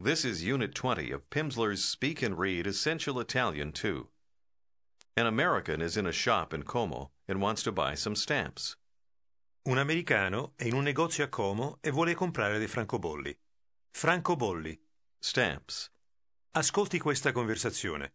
This is Unit 20 of Pimsleur's Speak and Read Essential Italian 2. An American is in a shop in Como and wants to buy some stamps. Un americano è in un negozio a Como e vuole comprare dei francobolli. Francobolli. Stamps. Ascolti questa conversazione.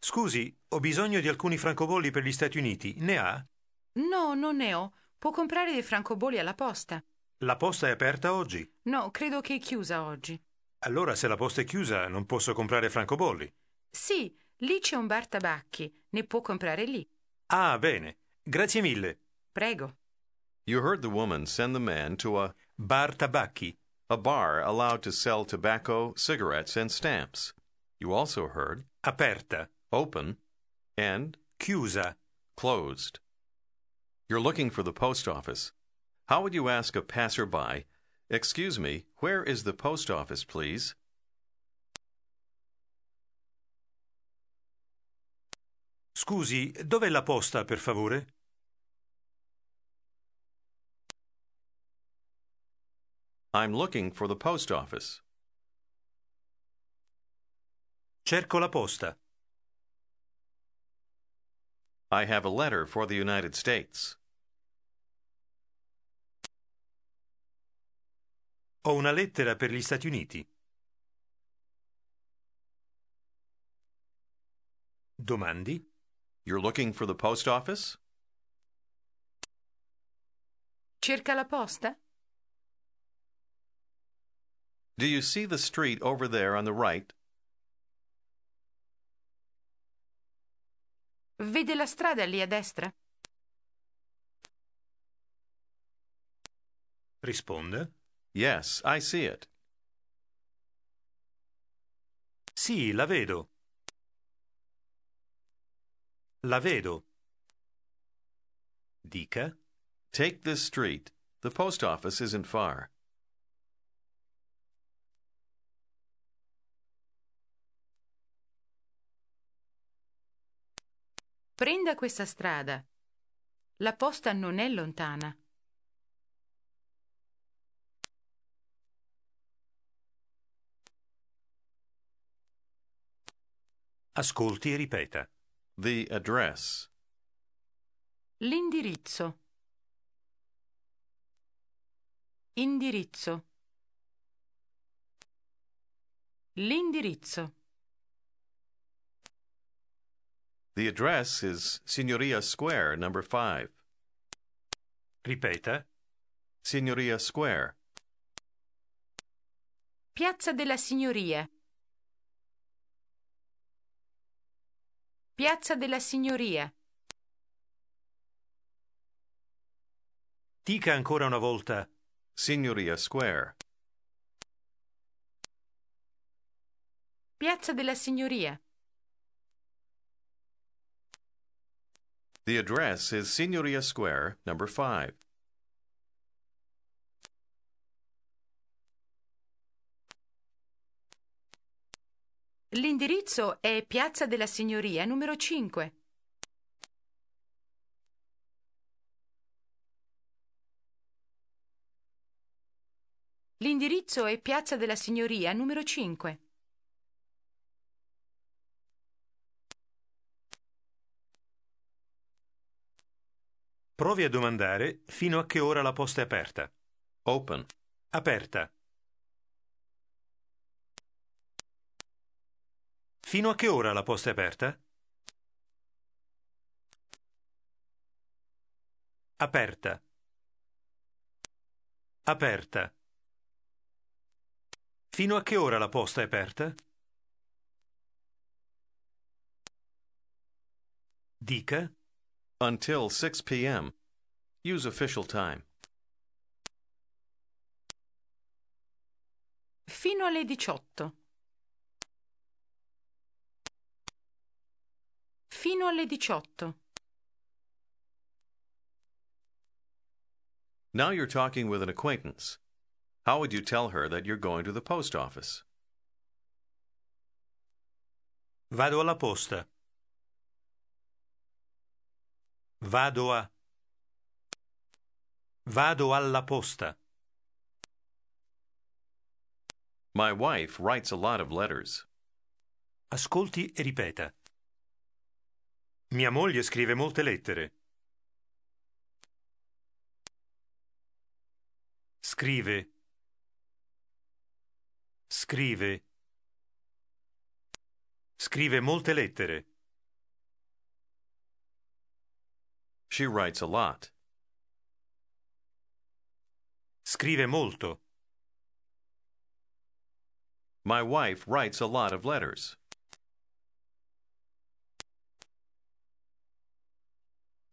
Scusi, ho bisogno di alcuni francobolli per gli Stati Uniti. Ne ha? No, non ne ho. Può comprare dei francobolli alla posta. La posta è aperta oggi. No, credo che è chiusa oggi. Allora, se la posta è chiusa, non posso comprare francobolli. Sì, lì c'è un bar tabacchi. Ne può comprare lì. Ah, bene. Grazie mille. Prego. You heard the woman send the man to a, Bar tabacchi. a bar allowed to sell tobacco, cigarettes, and stamps. You also heard Aperta. open and Chiusa. closed. You're looking for the post office. How would you ask a passerby, Excuse me, where is the post office, please? Scusi, dov'è la posta, per favore? I'm looking for the post office. Cerco la posta. I have a letter for the United States. Ho una lettera per gli Stati Uniti. Domandi? You're looking for the post office? Cerca la posta? Do you see the street over there on the right? Vede la strada lì a destra? Risponda. Yes, I see it. Sì, la vedo. La vedo. Dica. Take this street. The post office isn't far. Prenda questa strada. La posta non è lontana. Ascolti e ripeta. The address. L'indirizzo. Indirizzo. L'indirizzo. The address is Signoria Square, number 5. Ripeta. Signoria Square. Piazza della Signoria. Piazza della Signoria. Dica ancora una volta. Signoria Square. Piazza della Signoria. The address is Signoria Square, number 5. L'indirizzo è Piazza della Signoria numero 5. L'indirizzo è Piazza della Signoria numero 5. Provi a domandare fino a che ora la posta è aperta. Open. Aperta. Fino a che ora la posta è aperta? Aperta. Aperta. Fino a che ora la posta è aperta? Dica. Until 6 p.m. Use official time. Fino alle 18. Fino alle 18. Now you're talking with an acquaintance. How would you tell her that you're going to the post office? Vado alla posta. Vado a. Vado alla posta. My wife writes a lot of letters. Ascolti e ripeta. Mia moglie scrive molte lettere. Scrive. Scrive. Scrive molte lettere. She writes a lot. Scrive molto. My wife writes a lot of letters.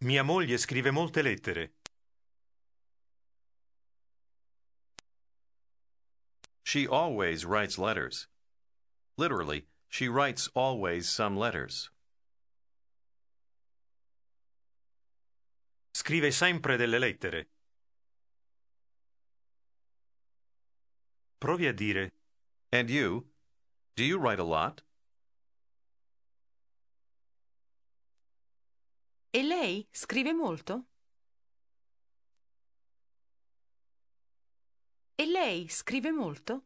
Mia moglie scrive molte lettere. She always writes letters. Literally, she writes always some letters. Scrive sempre delle lettere. Provi a dire And you? Do you write a lot? E lei scrive molto? E lei scrive molto?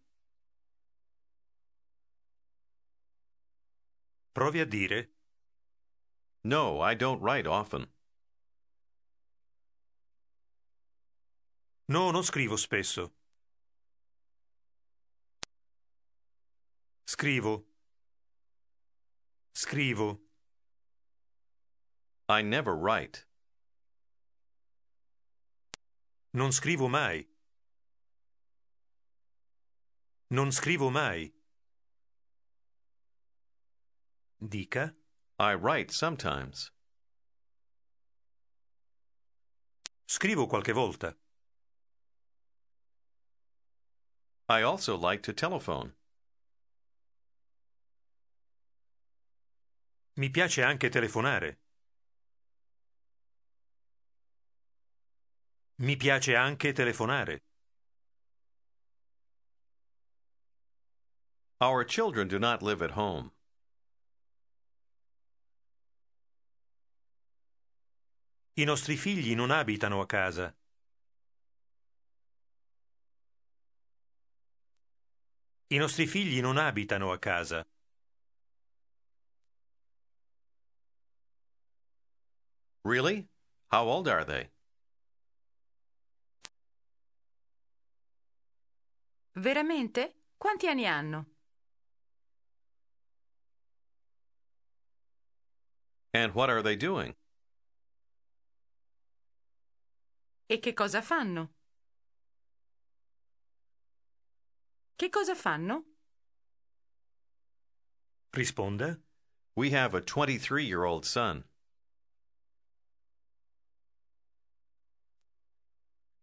Provi a dire No, I don't write often. No, non scrivo spesso. Scrivo. Scrivo. I never write. Non scrivo mai. Non scrivo mai. Dica. I write sometimes. Scrivo qualche volta. I also like to telephone. Mi piace anche telefonare. Mi piace anche telefonare. Our children do not live at home. I nostri figli non abitano a casa. I nostri figli non abitano a casa. Really? How old are they? Veramente? Quanti anni hanno? And what are they doing? E che cosa fanno? Che cosa fanno? Risponda. We have a 23 year old son.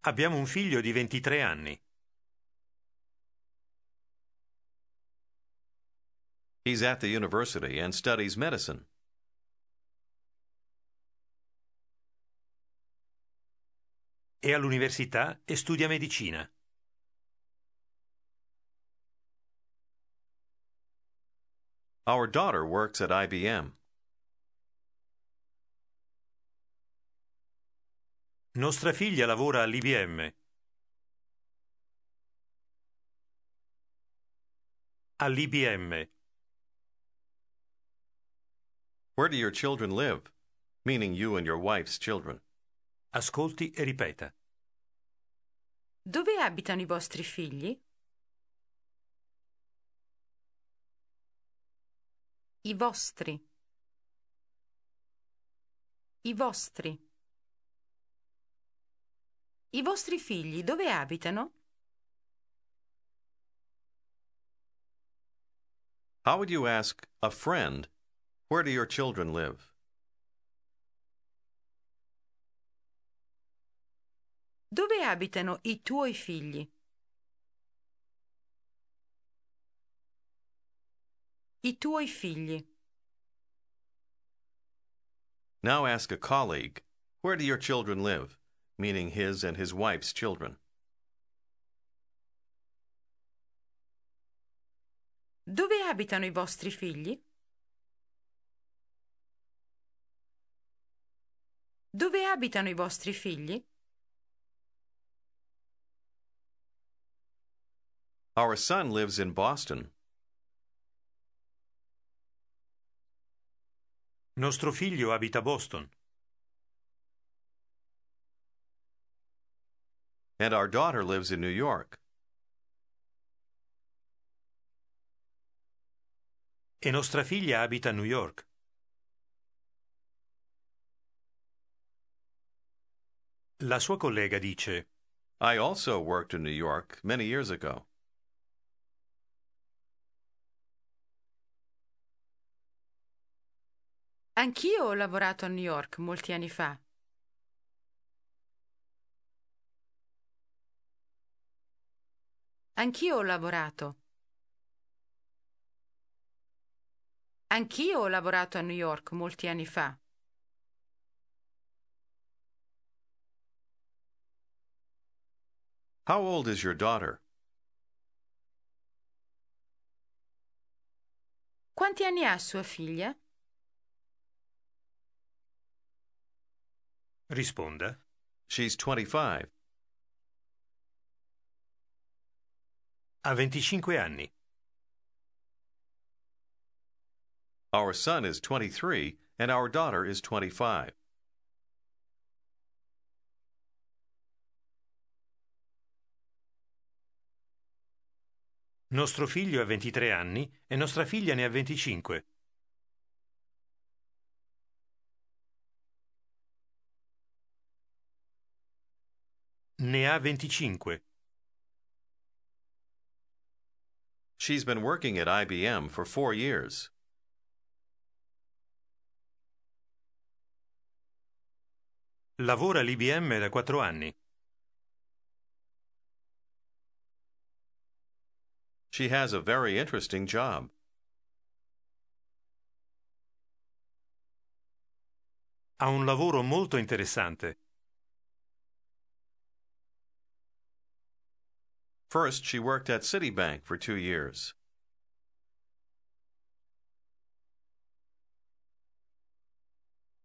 Abbiamo un figlio di 23 anni. He's at the university and studies medicine. È all'università e studia medicina. Our daughter works at IBM. Nostra figlia lavora all'IBM. All'IBM. Where do your children live? Meaning you and your wife's children. Ascolti e ripeta. Dove abitano i vostri figli? I vostri. I vostri. I vostri figli dove abitano? How would you ask a friend, Where do your children live? Dove abitano i tuoi figli? I tuoi figli. Now ask a colleague, Where do your children live? Meaning his and his wife's children. Dove abitano i vostri figli? Dove abitano i vostri figli? Our son lives in Boston. Nostro figlio abita a Boston. And our daughter lives in New York. E nostra figlia abita a New York. La sua collega dice I also worked in New York many years ago. Anch'io ho lavorato a New York molti anni fa. Anch'io ho lavorato. Anch'io ho lavorato a New York molti anni fa. How old is your daughter? Quanti anni ha sua figlia? risponda She's 25. ha 25 anni. Our son is 23 and our daughter is 25. Nostro figlio ha 23 anni e nostra figlia ne ha 25. Ne ha 25. She's been working at IBM for four years. Lavora all'IBM da 4 anni. She has a very interesting job. Ha un lavoro molto interessante. First, she worked at Citibank for two years.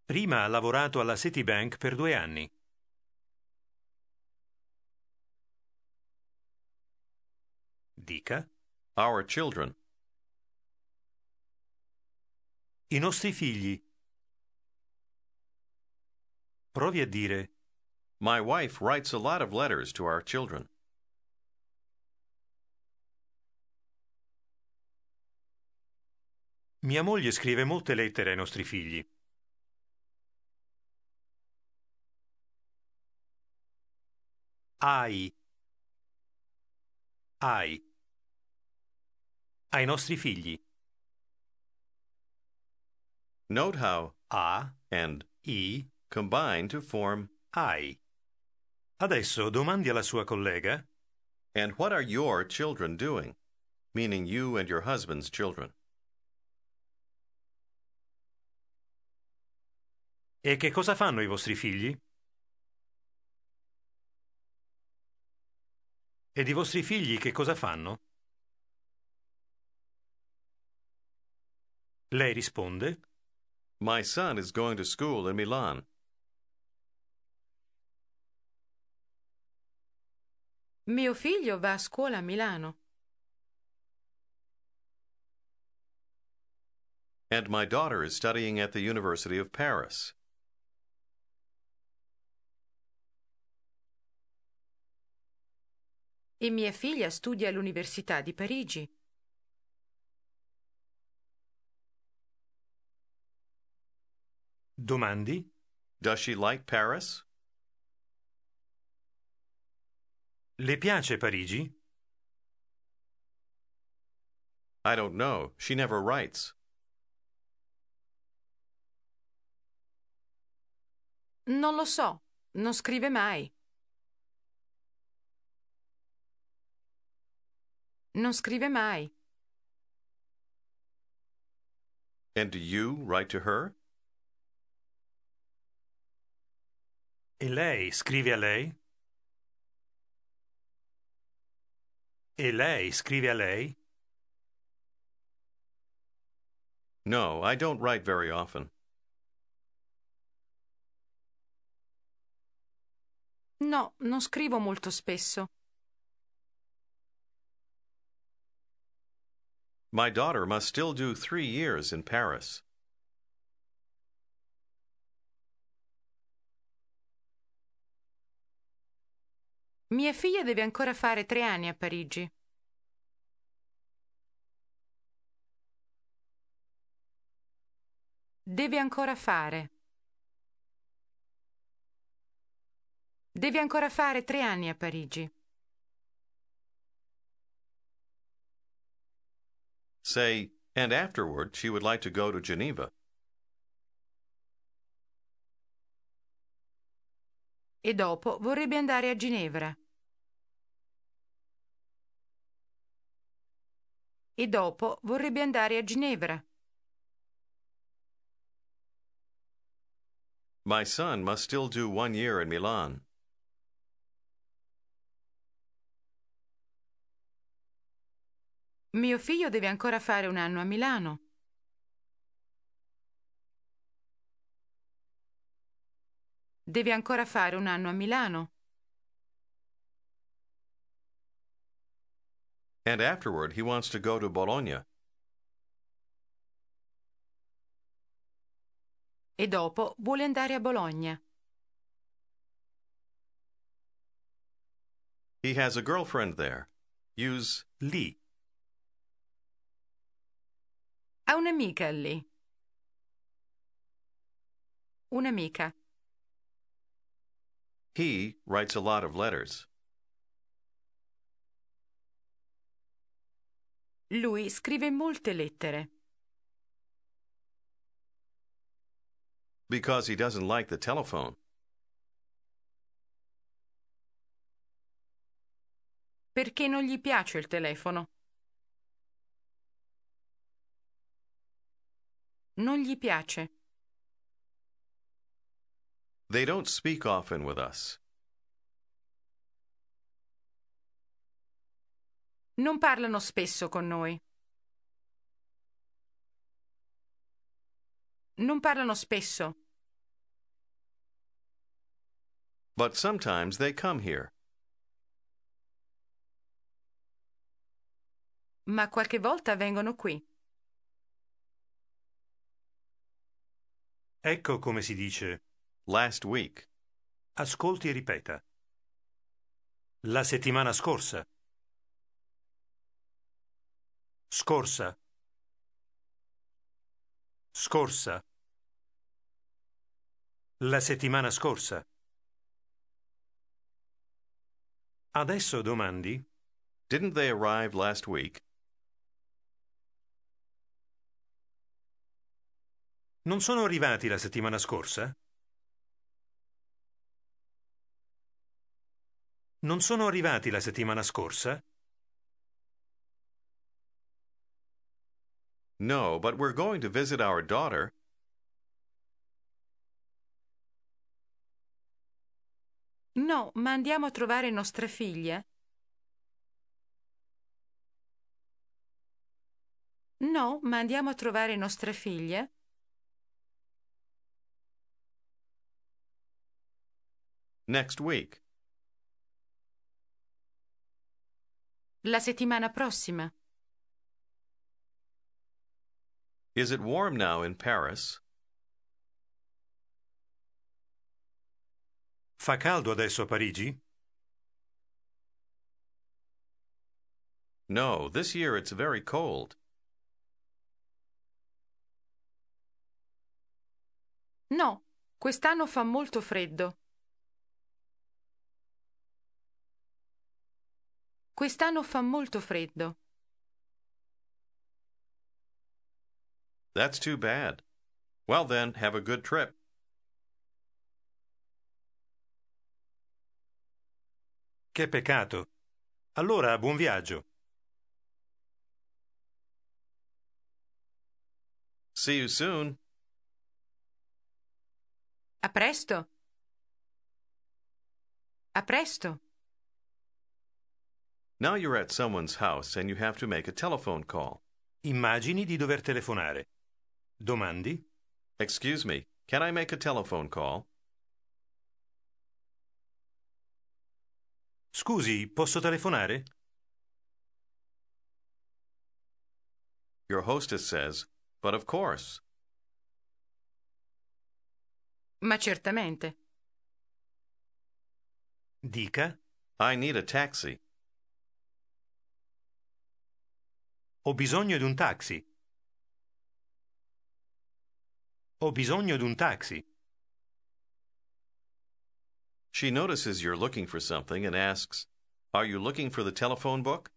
Prima ha lavorato alla Citibank per due anni. Dica. Our children. I nostri figli. Provi a dire My wife writes a lot of letters to our children. Mia moglie scrive molte lettere ai nostri figli. Ai. Ai. Ai nostri figli. Note how A, and I, combine to form ai. Adesso domandi alla sua collega and what are your children doing? Meaning you and your husband's children. E che cosa fanno i vostri figli? Ed i vostri figli che cosa fanno? Lei risponde My son is going to school in Milan. Mio figlio va a scuola a Milano. And my daughter is studying at the University of Paris. E mia figlia studia all'Università di Parigi. Domandi Does she like Paris? Le piace Parigi? I don't know. She never writes. Non lo so, non scrive mai. Non scrive mai. And do you write to her? E lei scrive a lei? E lei scrive a lei? No, I don't write very often. No, non scrivo molto spesso. My daughter must still do three years in Paris. Mia figlia deve ancora fare tre anni a Parigi. Deve ancora fare. Deve ancora fare tre anni a Parigi. Say, and afterward she would like to go to Geneva. E dopo vorrebbe andare a Ginevra. E dopo vorrebbe andare a Ginevra. My son must still do one year in Milan. Mio figlio deve ancora fare un anno a Milano. Deve ancora fare un anno a Milano. And afterward he wants to go to Bologna. E dopo vuole andare a Bologna. He has a girlfriend there. Use Lì. Ha un'amica lì. Un'amica. he writes a lot of letters. Lui scrive molte lettere. Because he doesn't like the telephone. Perché non gli piace il telefono. Non gli piace. They don't speak often with us. Non parlano spesso con noi. Non parlano spesso. But sometimes they come here. Ma qualche volta vengono qui. Ecco come si dice. Last week. Ascolti e ripeta. La settimana scorsa. Scorsa. Scorsa. La settimana scorsa. Adesso domandi? Didn't they arrive last week? Non sono arrivati la settimana scorsa? Non sono arrivati la settimana scorsa? No, but we're going to visit our daughter. No, ma andiamo a trovare nostra figlia. No, ma andiamo a trovare nostra figlia. Next week. La settimana prossima. Is it warm now in Paris? Fa caldo adesso a Parigi? No, this year it's very cold. No, quest'anno fa molto freddo. Quest'anno fa molto freddo. That's too bad. Well, then, have a good trip. Che peccato. Allora, buon viaggio. See you soon. A presto. A presto. Now you're at someone's house and you have to make a telephone call. Immagini di dover telefonare. Domandi? Excuse me, can I make a telephone call? Scusi, posso telefonare? Your hostess says, But of course. Ma certamente. Dica I need a taxi. Ho bisogno di un taxi. Ho bisogno di un taxi. She notices you're looking for something and asks, Are you looking for the telephone book?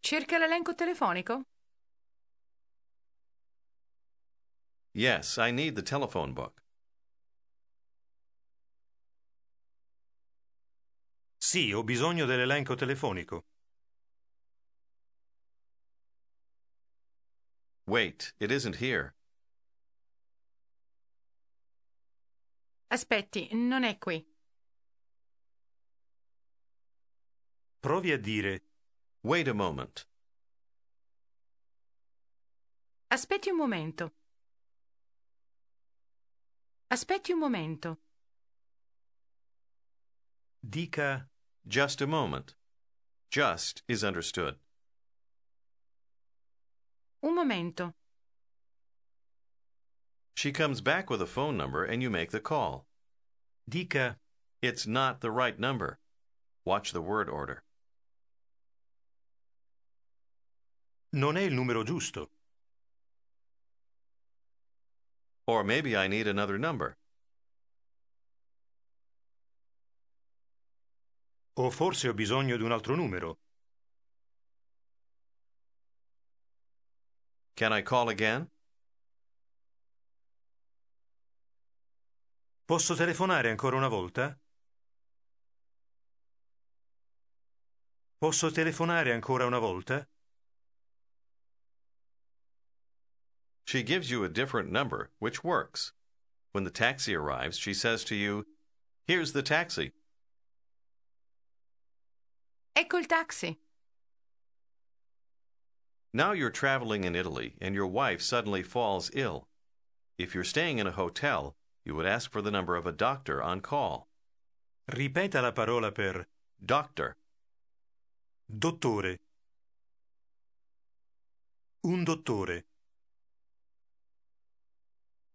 Cerca l'elenco telefonico? Yes, I need the telephone book. Sì, ho bisogno dell'elenco telefonico. Wait, it isn't here. Aspetti, non è qui. Provi a dire Wait a moment. Aspetti un momento. Aspetti un momento. dica Just a moment. Just is understood. Un momento. She comes back with a phone number and you make the call. dica It's not the right number. Watch the word order. non è il numero giusto. Or maybe I need another number. O forse ho bisogno di un altro numero. Can I call again? Posso telefonare ancora una volta? Posso telefonare ancora una volta? She gives you a different number, which works. When the taxi arrives, she says to you, Here's the taxi. Ecco il taxi. Now you're traveling in Italy and your wife suddenly falls ill. If you're staying in a hotel, you would ask for the number of a doctor on call. Ripeta la parola per Doctor. dottore. Un dottore.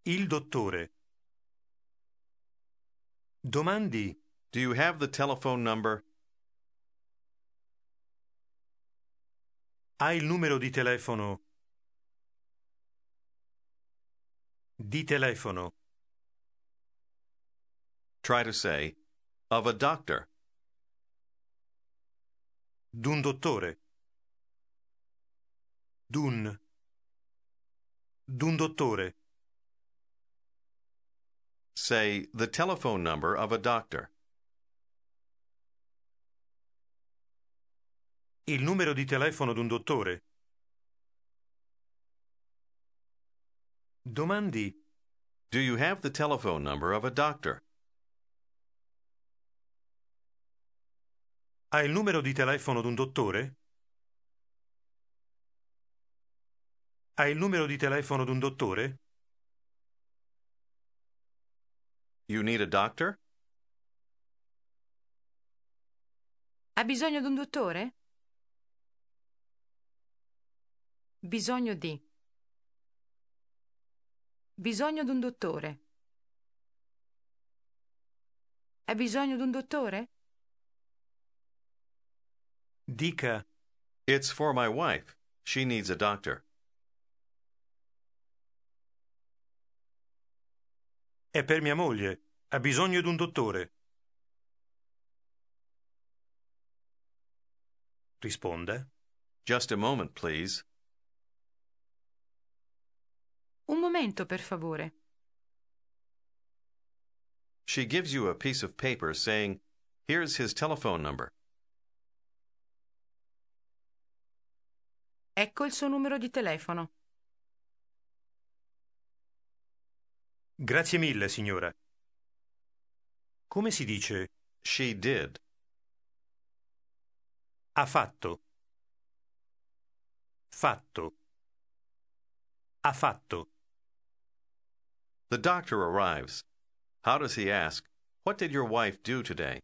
Il dottore. Domandi Do you have the telephone number? Ha il numero di telefono? Di telefono. Try to say, of a doctor. D'un dottore. D'un. D'un dottore. Say, the telephone number of a doctor. Il numero di telefono d'un dottore. Domandi Do you have the telephone number of a doctor? Ha il numero di telefono d'un dottore? Ha il numero di telefono d'un dottore? You need a doctor? Ha bisogno di un dottore? Bisogno di. Bisogno di un dottore. Ha bisogno di un dottore? Dica It's for my wife. She needs a doctor. è per mia moglie. Ha bisogno di un dottore. Risponda. Just a moment, please. Un momento, per favore. She gives you a piece of paper saying, Here's his telephone number. Ecco il suo numero di telefono. Grazie mille, signora. Come si dice She did. ha fatto? Fatto. Ha fatto. The doctor arrives. How does he ask, What did your wife do today?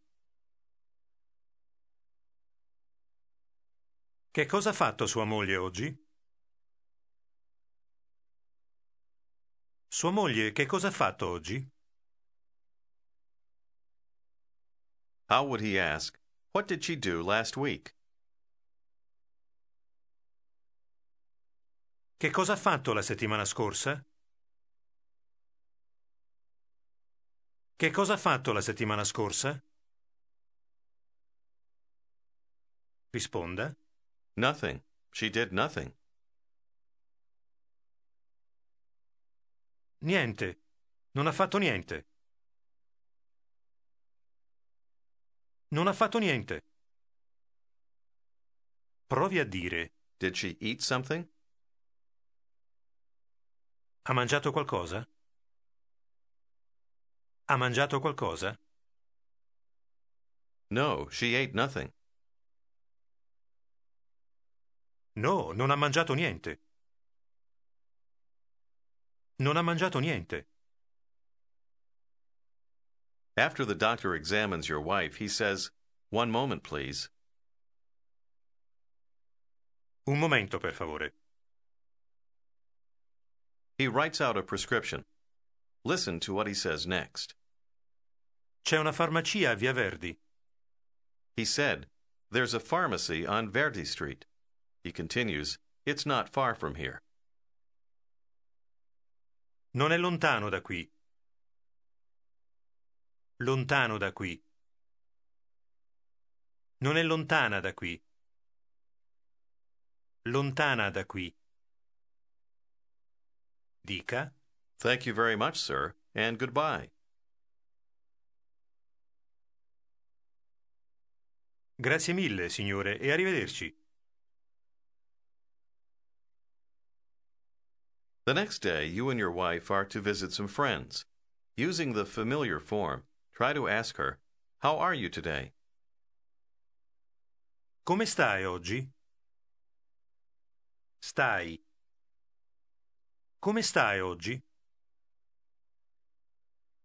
Che cosa ha fatto sua moglie oggi? Sua moglie che cosa ha fatto oggi? How would he ask, What did she do last week? Che cosa ha fatto la settimana scorsa? Che cosa ha fatto la settimana scorsa? Risponda. Nothing. She did nothing. Niente. Non ha fatto niente. Non ha fatto niente. Provi a dire. Did she eat something? Ha mangiato qualcosa? Ha mangiato qualcosa? No, she ate nothing. No, non ha mangiato niente. Non ha mangiato niente. After the doctor examines your wife, he says, One moment, please. Un momento, per favore. He writes out a prescription. Listen to what he says next. C'è una farmacia a Via Verdi. He said, There's a pharmacy on Verdi Street. He continues, It's not far from here. Non è lontano da qui. Lontano da qui. Non è lontana da qui. Lontana da qui. Dica. Thank you very much, sir, and goodbye. Grazie mille, signore, e arrivederci. The next day, you and your wife are to visit some friends. Using the familiar form, try to ask her, How are you today? Come stai oggi? Stai. Come stai oggi?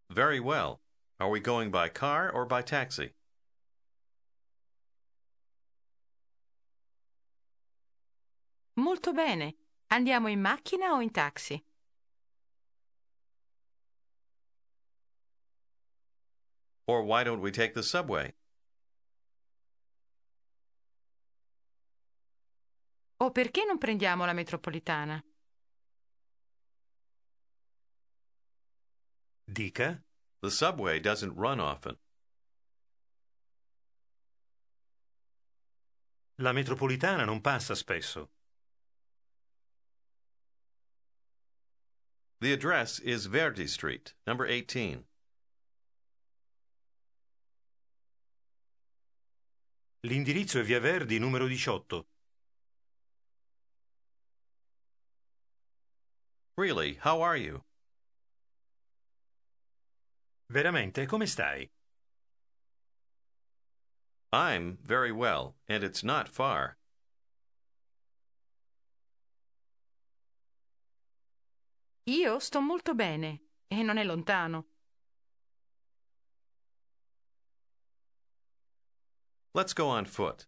Very well. Are we going by car or by taxi? Molto bene. Andiamo in macchina o in taxi? Or why don't we take the subway? O perché non prendiamo la metropolitana? Dica. The subway doesn't run often. La metropolitana non passa spesso. The address is Verdi Street, number 18. L'indirizzo è Via Verdi numero 18. Really, how are you? Veramente, come stai? I'm very well, and it's not far. Io sto molto bene e non è lontano. Let's go on foot.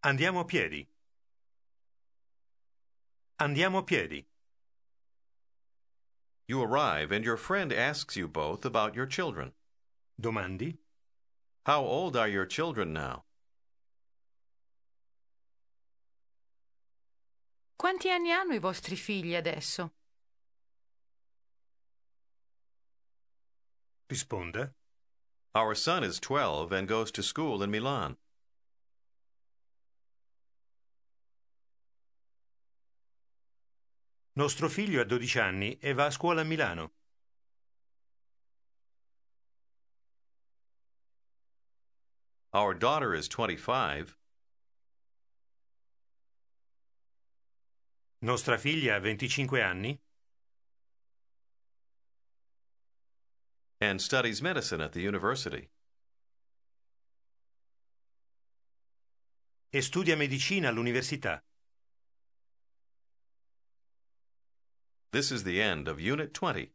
Andiamo a piedi. Andiamo a piedi. You arrive, and your friend asks you both about your children. Domandi? How old are your children now? Quanti anni hanno i vostri figli adesso? Risponda. Our son is 12 and goes to school in Milan. Nostro figlio ha 12 anni e va a scuola a Milano. Our daughter is 25 Nostra figlia ha 25 anni and studies medicine at the university. e studia medicina all'università. This is the end of Unit 20.